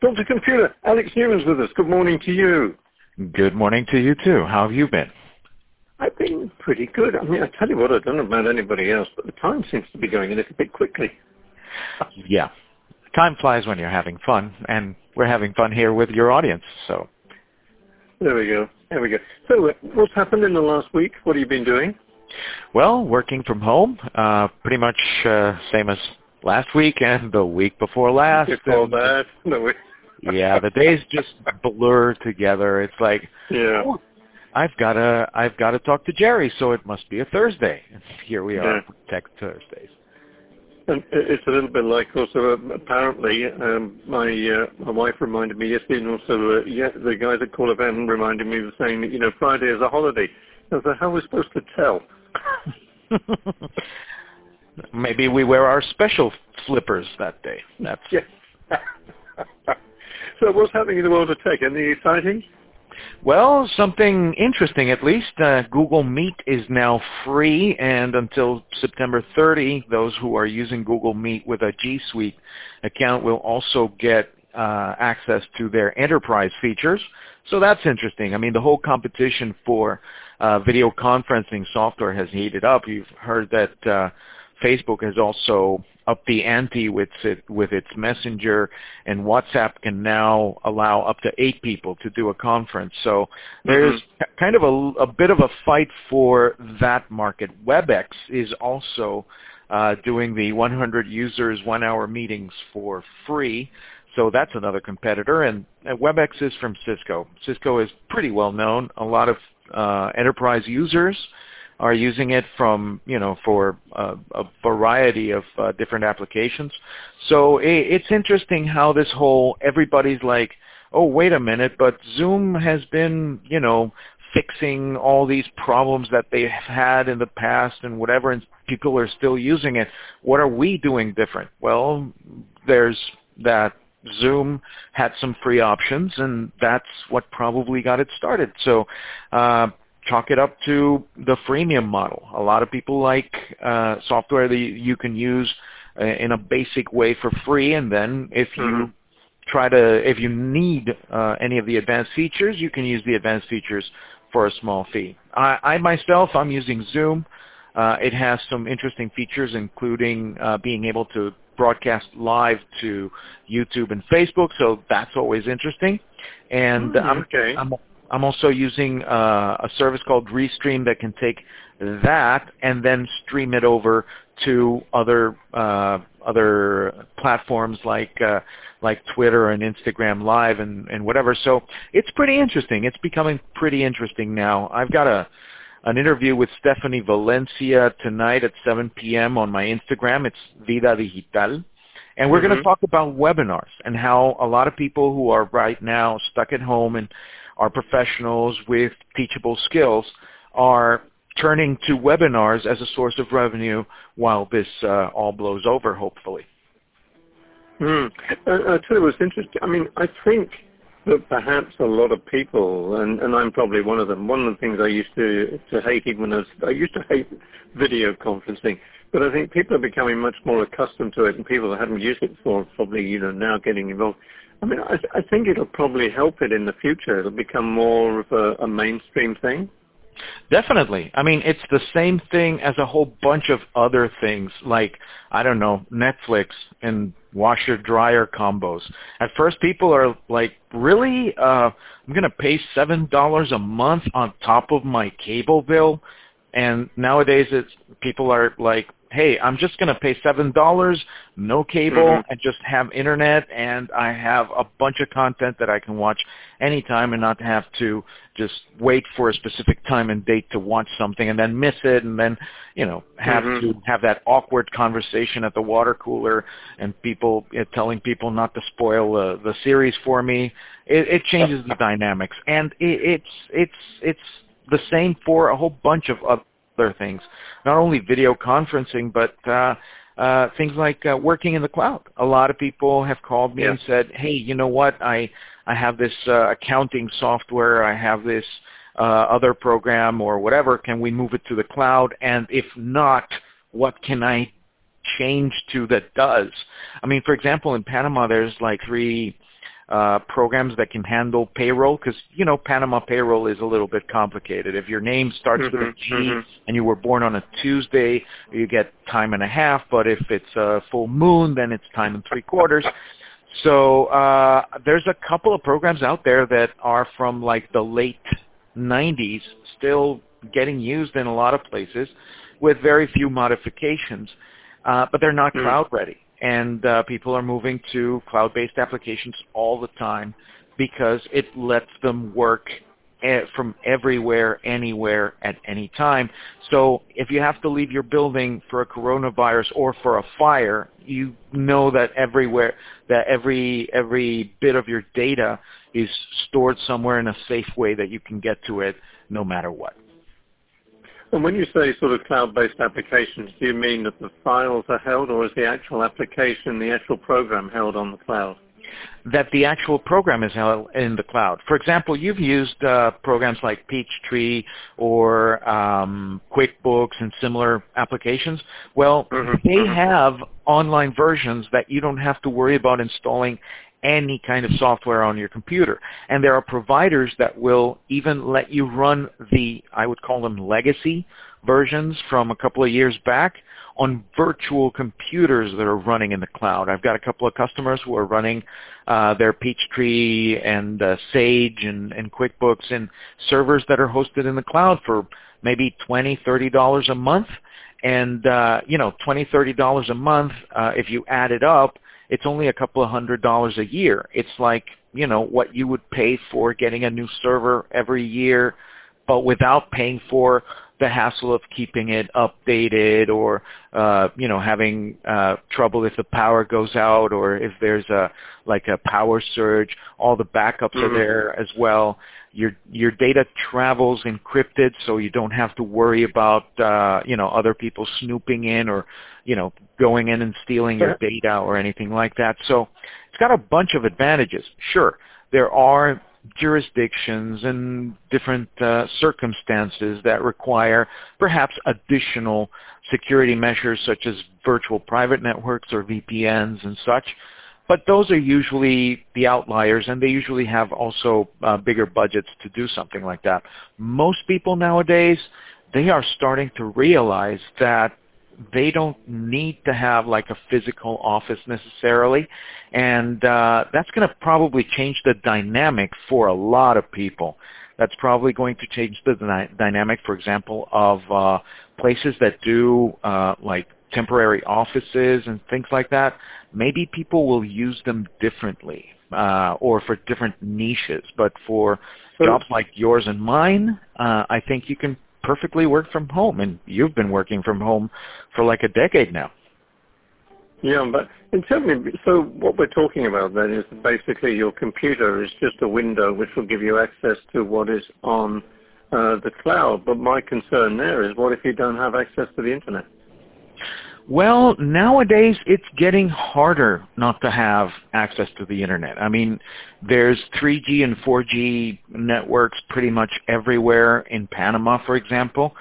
Dr. Computer, Alex Newman's with us. Good morning to you. Good morning to you too. How have you been? I've been pretty good. I mean, I tell you what, I don't know about anybody else, but the time seems to be going a little bit quickly. Yeah. Time flies when you're having fun, and we're having fun here with your audience, so. There we go. There we go. So, uh, what's happened in the last week? What have you been doing? Well, working from home, uh, pretty much uh, same as last week and the week before last. Before that, no, we... yeah, the days just blur together. It's like, yeah. Oh, I've got to I've got to talk to Gerry, so it must be a Thursday. And here we are, Yeah. Tech Thursdays. And it's a little bit like also uh, apparently um, my uh, my wife reminded me yesterday, and also uh, yeah, the guys at Cool FM reminded me of saying that you know Friday is a holiday. I was like, how are we supposed to tell? Maybe we wear our special slippers that day. That's Yeah. So what's happening in the world of tech? Anything exciting? Well, something interesting at least. Uh, Google Meet is now free, and until September 30, those who are using Google Meet with a G Suite account will also get uh, access to their enterprise features. So that's interesting. I mean, the whole competition for uh, video conferencing software has heated up. You've heard that uh, Facebook has also upped the ante with it, with its Messenger, and WhatsApp can now allow up to eight people to do a conference. So there's kind of a, a bit of a fight for that market. WebEx is also uh, doing the 100 users one hour meetings for free. So that's another competitor, and uh, WebEx is from Cisco. Cisco is pretty well known. A lot of uh, enterprise users are using it from you know for uh, a variety of uh, different applications. So it, it's interesting how this whole everybody's like, oh wait a minute, but Zoom has been you know fixing all these problems that they have had in the past and whatever, and people are still using it. What are we doing different? Well, there's that Zoom had some free options, and that's what probably got it started. So uh, chalk it up to the freemium model. A lot of people like uh, software that you can use uh, in a basic way for free, and then if you Mhm. try to, if you need uh, any of the advanced features, you can use the advanced features for a small fee. I, I myself, I'm using Zoom. Uh, it has some interesting features, including uh, being able to broadcast live to YouTube and Facebook, so that's always interesting. And Mm, okay. I'm I'm also using uh, a service called Restream that can take that and then stream it over to other uh, other platforms like uh, like Twitter and Instagram Live and, and whatever. So it's pretty interesting. It's becoming pretty interesting now. I've got a an interview with Stephanie Valencia tonight at 7 p.m. on my Instagram. It's Vida Digital. And we're going Mhm. to talk about webinars and how a lot of people who are right now stuck at home and are professionals with teachable skills are turning to webinars as a source of revenue while this uh, all blows over, hopefully. Hmm. Uh, I tell you what's interesting. I mean, I think that perhaps a lot of people, and, and I'm probably one of them. One of the things I used to to hate, even when I I used to hate video conferencing, but I think people are becoming much more accustomed to it, and people that hadn't used it before probably you know now getting involved. I mean, I, I think it'll probably help it in the future. It'll become more of a, a mainstream thing. Definitely. I mean, it's the same thing as a whole bunch of other things like, I don't know, Netflix and washer dryer combos. At first people are like, really? Uh, I'm going to pay $7 a month on top of my cable bill? And nowadays it's, people are like, hey, I'm just going to pay $7, no cable, Mhm. and just have internet, and I have a bunch of content that I can watch anytime and not have to just wait for a specific time and date to watch something and then miss it and then, you know, have Mhm. to have that awkward conversation at the water cooler and people uh, telling people not to spoil uh, the series for me. It, it changes the dynamics, and it, it's it's it's the same for a whole bunch of other things. Not only video conferencing, but uh, uh, things like uh, working in the cloud. A lot of people have called me Yeah. and said, "Hey, you know what? I I have this uh, accounting software. I have this uh, other program or whatever. Can we move it to the cloud? And if not, what can I change to that does?" I mean, for example, in Panama, there's like three uh, programs that can handle payroll because you know Panama payroll is a little bit complicated. If your name starts mm-hmm, with a G mm-hmm. and you were born on a Tuesday, you get time and a half. But if it's a full moon, then it's time and three quarters. So uh, there's a couple of programs out there that are from like the late 90s, still getting used in a lot of places with very few modifications, uh, but they're not Mm. cloud ready. And uh, people are moving to cloud-based applications all the time because it lets them work e- from everywhere, anywhere, at any time. So if you have to leave your building for a coronavirus or for a fire, you know that everywhere, that every every bit of your data is stored somewhere in a safe way that you can get to it no matter what. And when you say sort of cloud-based applications, do you mean that the files are held, or is the actual application, the actual program held on the cloud? that the actual program is held in the cloud. For example, you've used uh, programs like Peachtree or um, QuickBooks and similar applications. Well, Mhm, they mhm. have online versions that you don't have to worry about installing any kind of software on your computer. And there are providers that will even let you run the, I would call them legacy versions from a couple of years back on virtual computers that are running in the cloud. I've got a couple of customers who are running uh, their Peachtree and uh, Sage and, and QuickBooks in servers that are hosted in the cloud for maybe twenty, thirty dollars a month. And uh, you know, twenty, thirty dollars a month. Uh, if you add it up, it's only a couple of hundred dollars a year. It's like you know what you would pay for getting a new server every year, but without paying for the hassle of keeping it updated or uh, you know having uh, trouble if the power goes out or if there's a like a power surge. All the backups are Mhm. there as well. Your your data travels encrypted, so you don't have to worry about uh, you know other people snooping in or you know going in and stealing your data or anything like that. So it's got a bunch of advantages. Sure, there are jurisdictions and different uh, circumstances that require perhaps additional security measures such as virtual private networks or VPNs and such. But those are usually the outliers, and they usually have also uh, bigger budgets to do something like that. Most people nowadays, they are starting to realize that they don't need to have like a physical office necessarily. And uh, that's going to probably change the dynamic for a lot of people. That's probably going to change the dy- dynamic for example of uh, places that do uh, like temporary offices and things like that. Maybe people will use them differently uh, or for different niches. But for So- jobs like yours and mine uh, i think you can perfectly work from home and you've been working from home for like a decade now Yeah, but in terms so what we're talking about then is basically your computer is just a window which will give you access to what is on uh, the cloud. But my concern there is what if you don't have access to the internet? Well, nowadays it's getting harder not to have access to the internet. I mean, there's 3G and 4G networks pretty much everywhere in Panama, for example.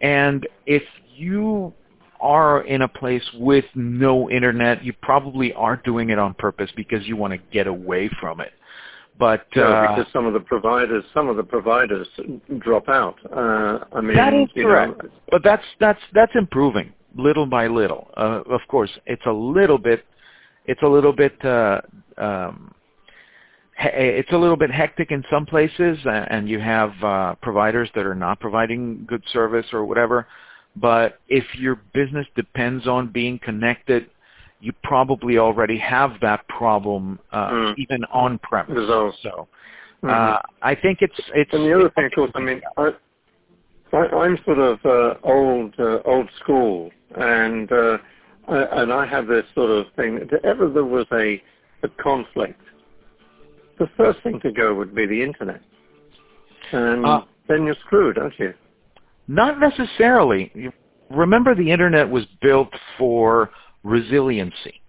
And if you are in a place with no internet, you probably are doing it on purpose because you want to get away from it. But Yeah, uh, because some of the providers, some of the providers drop out. Uh, I mean, That is correct. know, But that's that's that's improving little by little. Uh, of course, it's a little bit it's a little bit uh, um, he- it's a little bit hectic in some places, and you have uh, providers that are not providing good service or whatever. But if your business depends on being connected, you probably already have that problem uh, Mm. even on premise. So mhm. uh, I think it's it's. And the other thing, course, I mean, I, I, I'm sort of uh, old, uh, old school, and uh, I, and I have this sort of thing. If ever there was a, a conflict, the first thing to go would be the internet, and Uh, then you're screwed, aren't you? Not necessarily. Remember, the internet was built for resiliency.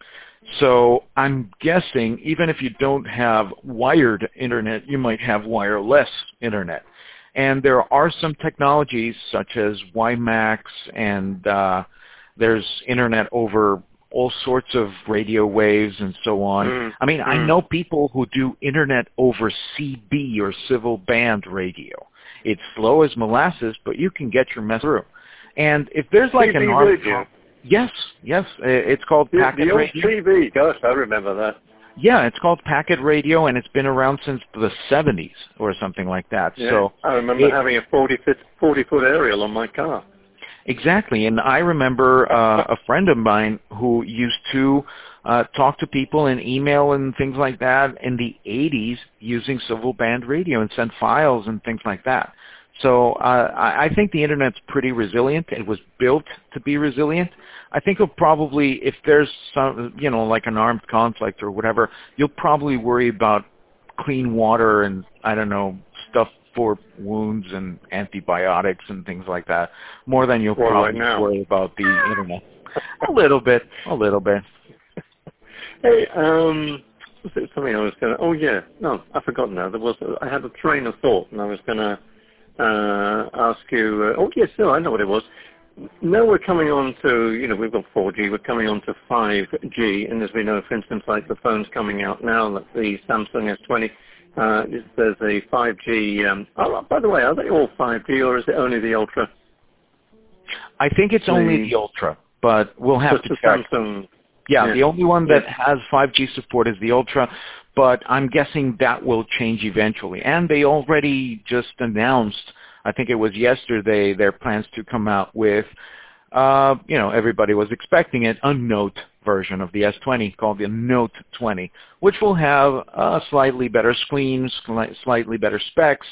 So I'm guessing even if you don't have wired internet, you might have wireless internet. And there are some technologies such as WiMAX and uh, there's internet over all sorts of radio waves and so on. Mm. I mean, I Mm. know people who do internet over CB or civil band radio. It's slow as molasses, but you can get your mess through. And if there's like an CB arm, radio. yes, yes, it's called The, packet the old radio. TV, gosh, I remember that. Yeah, it's called packet radio, and it's been around since the 70s or something like that. Yeah. So I remember it- having a 40 foot, 40 foot aerial on my car. Exactly, and I remember uh, a friend of mine who used to uh, talk to people and email and things like that in the 80s using civil band radio and send files and things like that. So uh, I, I think the internet's pretty resilient. It was built to be resilient. I think you'll probably, if there's some, you know, like an armed conflict or whatever, you'll probably worry about clean water and I don't know stuff for wounds and antibiotics and things like that more than you'll Well, probably now. worry about the internet. a little bit, a little bit. Hey, um, was it something I was going to, oh yeah, no, I forgot now. There was, I had a train of thought and I was going to uh, ask you, uh, oh yes, no, I know what it was. Now we're coming on to, you know, we've got 4G, we're coming on to 5G, and as we know, for instance, like the phones coming out now, like the Samsung S20, uh, there's a 5G, um, oh, by the way, are they all 5G or is it only the Ultra? I think it's only The- the Ultra, but we'll have to check. Samsung. Yeah, Yeah. the only one that Yeah. has 5G support is the Ultra, but I'm guessing that will change eventually. And they already just announced, I think it was yesterday, their plans to come out with, uh, you know, everybody was expecting it, a Note version of the S20 called the Note 20, which will have a slightly better screen, sli- slightly better specs,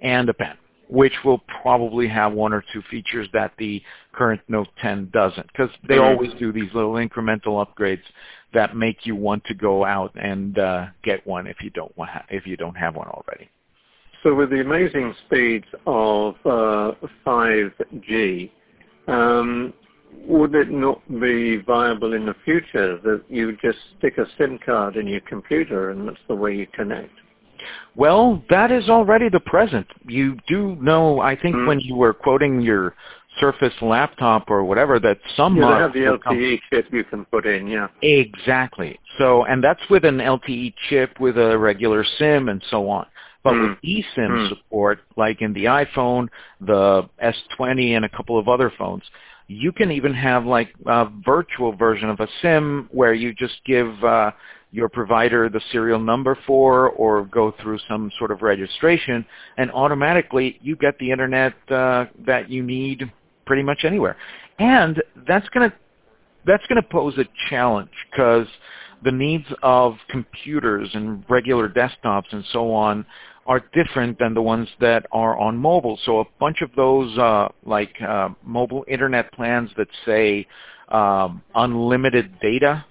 and a pen which will probably have one or two features that the current Note 10 doesn't, because they Mhm. always do these little incremental upgrades that make you want to go out and uh, get one if you don't wa- if you don't have one already. So with the amazing speeds of uh, 5G, um, would it not be viable in the future that you just stick a SIM card in your computer and that's the way you connect? Well, that is already the present. You do know, I think, Mhm. when you were quoting your Surface laptop or whatever, that some they have the LTE chip you can put in, yeah. Exactly. So, and that's with an LTE chip with a regular SIM and so on. But Hmm. with eSIM Hmm. support, like in the iPhone, the S20, and a couple of other phones, you can even have like a virtual version of a SIM where you just give uh, your provider the serial number for or go through some sort of registration, and automatically you get the internet uh, that you need pretty much anywhere. And that's going to that's going to pose a challenge because the needs of computers and regular desktops and so on are different than the ones that are on mobile. So a bunch of those uh, like uh, mobile internet plans that say um, unlimited data,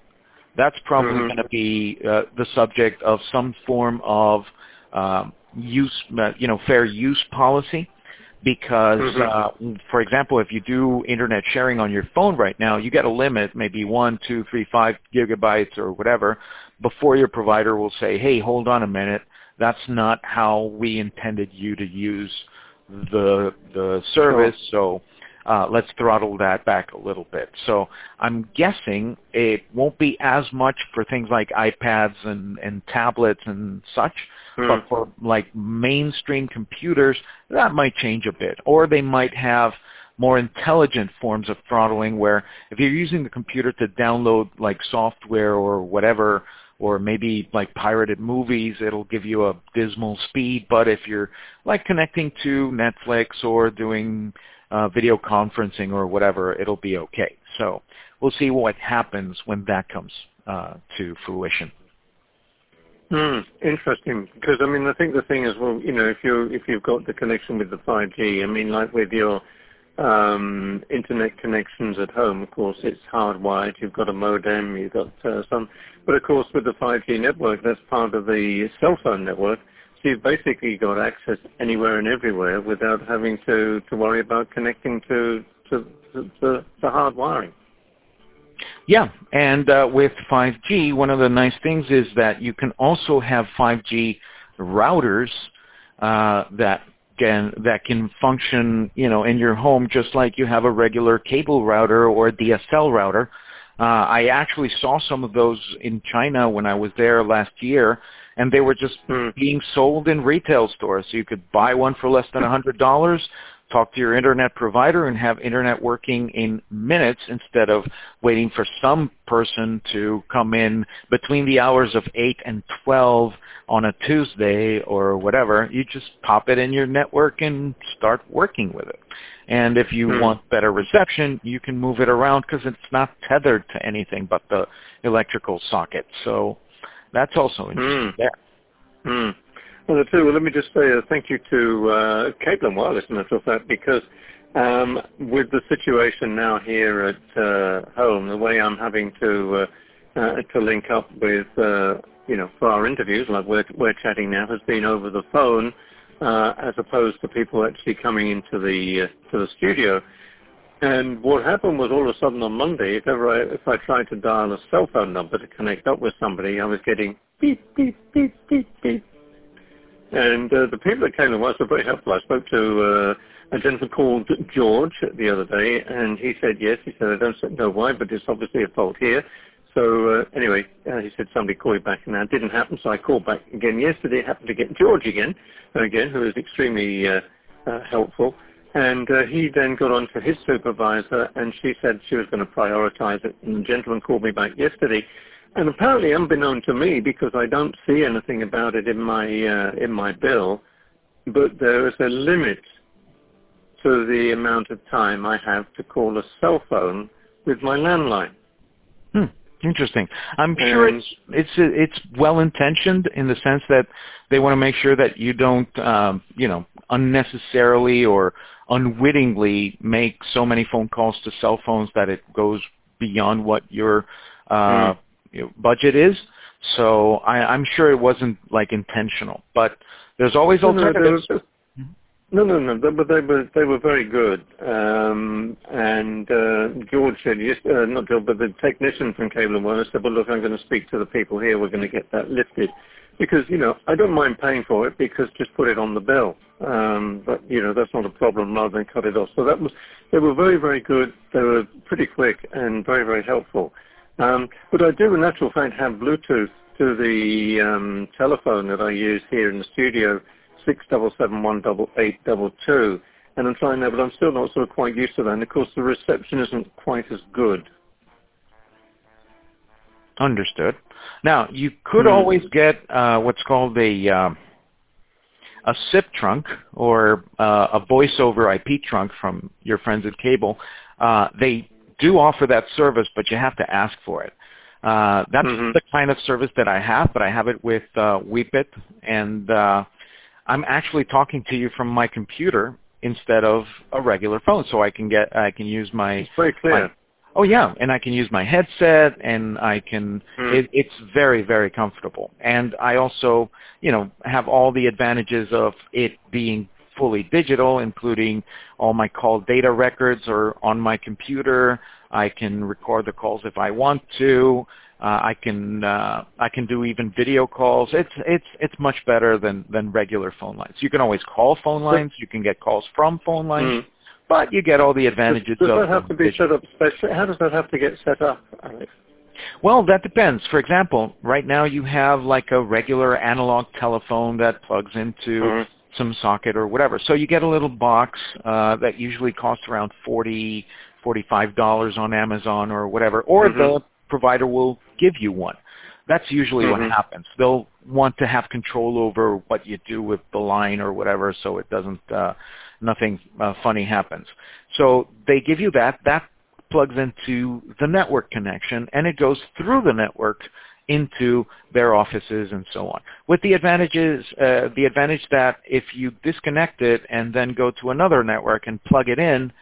that's probably Mhm. going to be uh, the subject of some form of um, use, uh, you know, fair use policy because, Mhm. uh, for example, if you do internet sharing on your phone right now, you get a limit, maybe one, two, three, five gigabytes or whatever, before your provider will say, hey, hold on a minute, that's not how we intended you to use the the service, so uh, let's throttle that back a little bit. So I'm guessing it won't be as much for things like iPads and, and tablets and such, Hmm. but for like mainstream computers, that might change a bit. Or they might have more intelligent forms of throttling where if you're using the computer to download like software or whatever, or maybe like pirated movies, it'll give you a dismal speed. But if you're like connecting to Netflix or doing uh, video conferencing or whatever, it'll be okay. So we'll see what happens when that comes uh, to fruition. Hmm, interesting. Because I mean, I think the thing is, well, you know, if you if you've got the connection with the 5G, I mean, like with your um, internet connections at home, of course, it's hardwired. You've got a modem, you've got uh, some, but of course, with the 5G network, that's part of the cell phone network. So you've basically got access anywhere and everywhere without having to to worry about connecting to to, to, to the hard wiring. Yeah, and uh, with 5G, one of the nice things is that you can also have 5G routers uh, that can that can function, you know, in your home just like you have a regular cable router or a DSL router. Uh, I actually saw some of those in China when I was there last year, and they were just Mm. being sold in retail stores. So you could buy one for less than a hundred dollars, talk to your internet provider, and have internet working in minutes instead of waiting for some person to come in between the hours of eight and twelve on a Tuesday or whatever. You just pop it in your network and start working with it. And if you Hmm. want better reception, you can move it around because it's not tethered to anything but the electrical socket. So that's also interesting Hmm. there. Hmm. Well, the two, well, let me just say a thank you to uh, and Wireless, in actual fact, because um, with the situation now here at uh, home, the way I'm having to uh, uh, to link up with, uh, you know, for our interviews, like we're, we're chatting now, has been over the phone uh, as opposed to people actually coming into the uh, to the studio. And what happened was all of a sudden on Monday, if ever I, if I tried to dial a cell phone number to connect up with somebody, I was getting beep, beep, beep, beep, beep. And uh, the people that came to us were very helpful. I spoke to uh, a gentleman called George the other day, and he said yes. He said, I don't know why, but it's obviously a fault here. So uh, anyway, uh, he said somebody call you back, and that didn't happen. So I called back again yesterday. Happened to get George again, again, who was extremely uh, uh, helpful. And uh, he then got on to his supervisor, and she said she was going to prioritize it. And the gentleman called me back yesterday, and apparently, unbeknown to me, because I don't see anything about it in my uh, in my bill, but there is a limit to the amount of time I have to call a cell phone with my landline. Hmm. Interesting. I'm sure And- it's it's it's well intentioned in the sense that they want to make sure that you don't um, you know unnecessarily or unwittingly make so many phone calls to cell phones that it goes beyond what your uh, Hmm. You know, budget is. So I, I'm sure it wasn't like intentional, but there's always No, alternatives. No, no, no. They, but they were they were very good. Um, and uh, George said, yes, uh, not George, but the technician from Cable and Wireless said, well, look, I'm going to speak to the people here. We're going to get that lifted because you know I don't mind paying for it because just put it on the bill. Um, but you know that's not a problem rather than cut it off. So that was they were very very good. They were pretty quick and very very helpful. Um, but I do in actual fact have Bluetooth to the um, telephone that I use here in the studio six double seven one double eight double two, and I'm trying that, but I'm still not sort of quite used to that. And of course, the reception isn't quite as good. Understood. Now, you could Hmm. always get uh, what's called a um, a SIP trunk or uh, a voice over IP trunk from your friends at Cable. Uh, they do offer that service, but you have to ask for it. Uh, that's Mhm. the kind of service that I have, but I have it with uh, Weepit, and uh, I'm actually talking to you from my computer instead of a regular phone, so I can get I can use my It's very clear. Oh yeah, and I can use my headset, and I can. Hmm. It, it's very very comfortable, and I also, you know, have all the advantages of it being fully digital, including all my call data records are on my computer. I can record the calls if I want to. Uh, I can uh, I can do even video calls. It's it's it's much better than than regular phone lines. You can always call phone lines. You can get calls from phone lines, Hmm. but you get all the Does, advantages does of that have to be digital. set up specially? How does that have to get set up, Alex? Well, that depends. For example, right now you have like a regular analog telephone that plugs into Mhm. Some socket or whatever. So you get a little box uh, that usually costs around forty, forty-five dollars on Amazon or whatever, or Mhm. the provider will give you one. That's usually Mhm. what happens. They'll want to have control over what you do with the line or whatever, so it doesn't uh, nothing uh, funny happens. So they give you that. That plugs into the network connection, and it goes through the network into their offices and so on. With the advantages, uh, the advantage that if you disconnect it and then go to another network and plug it in,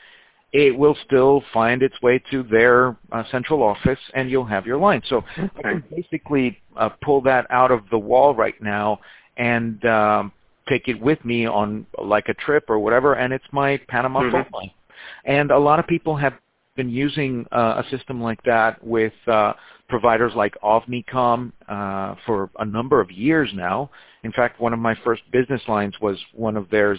it will still find its way to their uh, central office, and you'll have your line. So I can basically uh, pull that out of the wall right now and um, take it with me on like a trip or whatever, and it's my Panama Mhm. phone line. And a lot of people have been using uh, a system like that with uh, providers like Ovnicom uh, for a number of years now. In fact, one of my first business lines was one of theirs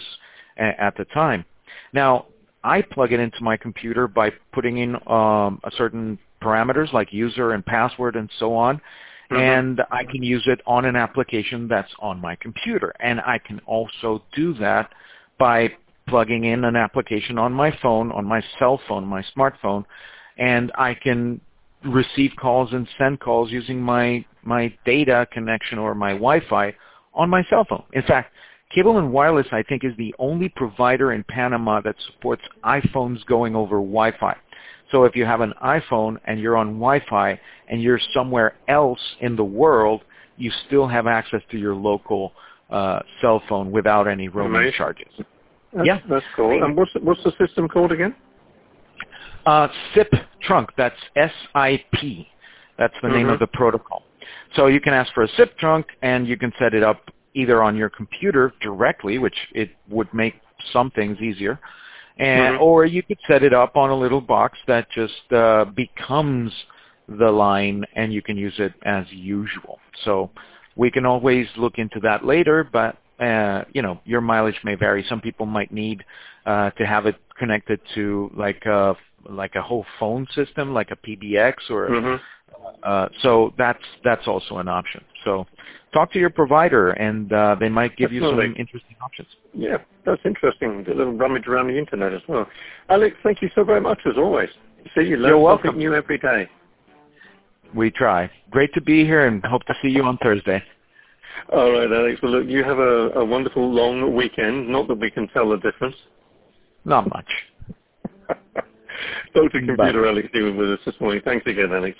a- at the time. Now, I plug it into my computer by putting in um, a certain parameters like user and password and so on. Mm-hmm. And I can use it on an application that's on my computer. And I can also do that by plugging in an application on my phone, on my cell phone, my smartphone, and I can receive calls and send calls using my, my data connection or my Wi-Fi on my cell phone. In fact, Cable and Wireless, I think, is the only provider in Panama that supports iPhones going over Wi-Fi. So if you have an iPhone and you're on Wi-Fi and you're somewhere else in the world, you still have access to your local uh, cell phone without any roaming Amazing. charges. That's, yeah, that's cool. And what's the, what's the system called again? Uh, SIP trunk. That's S-I-P. That's the mm-hmm. name of the protocol. So you can ask for a SIP trunk, and you can set it up either on your computer directly, which it would make some things easier, and mm-hmm. or you could set it up on a little box that just uh, becomes the line, and you can use it as usual. So we can always look into that later, but uh, you know your mileage may vary. Some people might need uh, to have it connected to like a like a whole phone system, like a PBX or. Mm-hmm. Uh, so that's that's also an option. So talk to your provider, and uh, they might give Absolutely. you some interesting options. Yeah, that's interesting. A little rummage around the internet as well. Alex, thank you so very much as always. See you You're welcome. new every day. We try. Great to be here, and hope to see you on Thursday. All right, Alex. Well, look, you have a, a wonderful long weekend. Not that we can tell the difference. Not much. Dr. Computer Bye. Alex Newman with us this morning. Thanks again, Alex.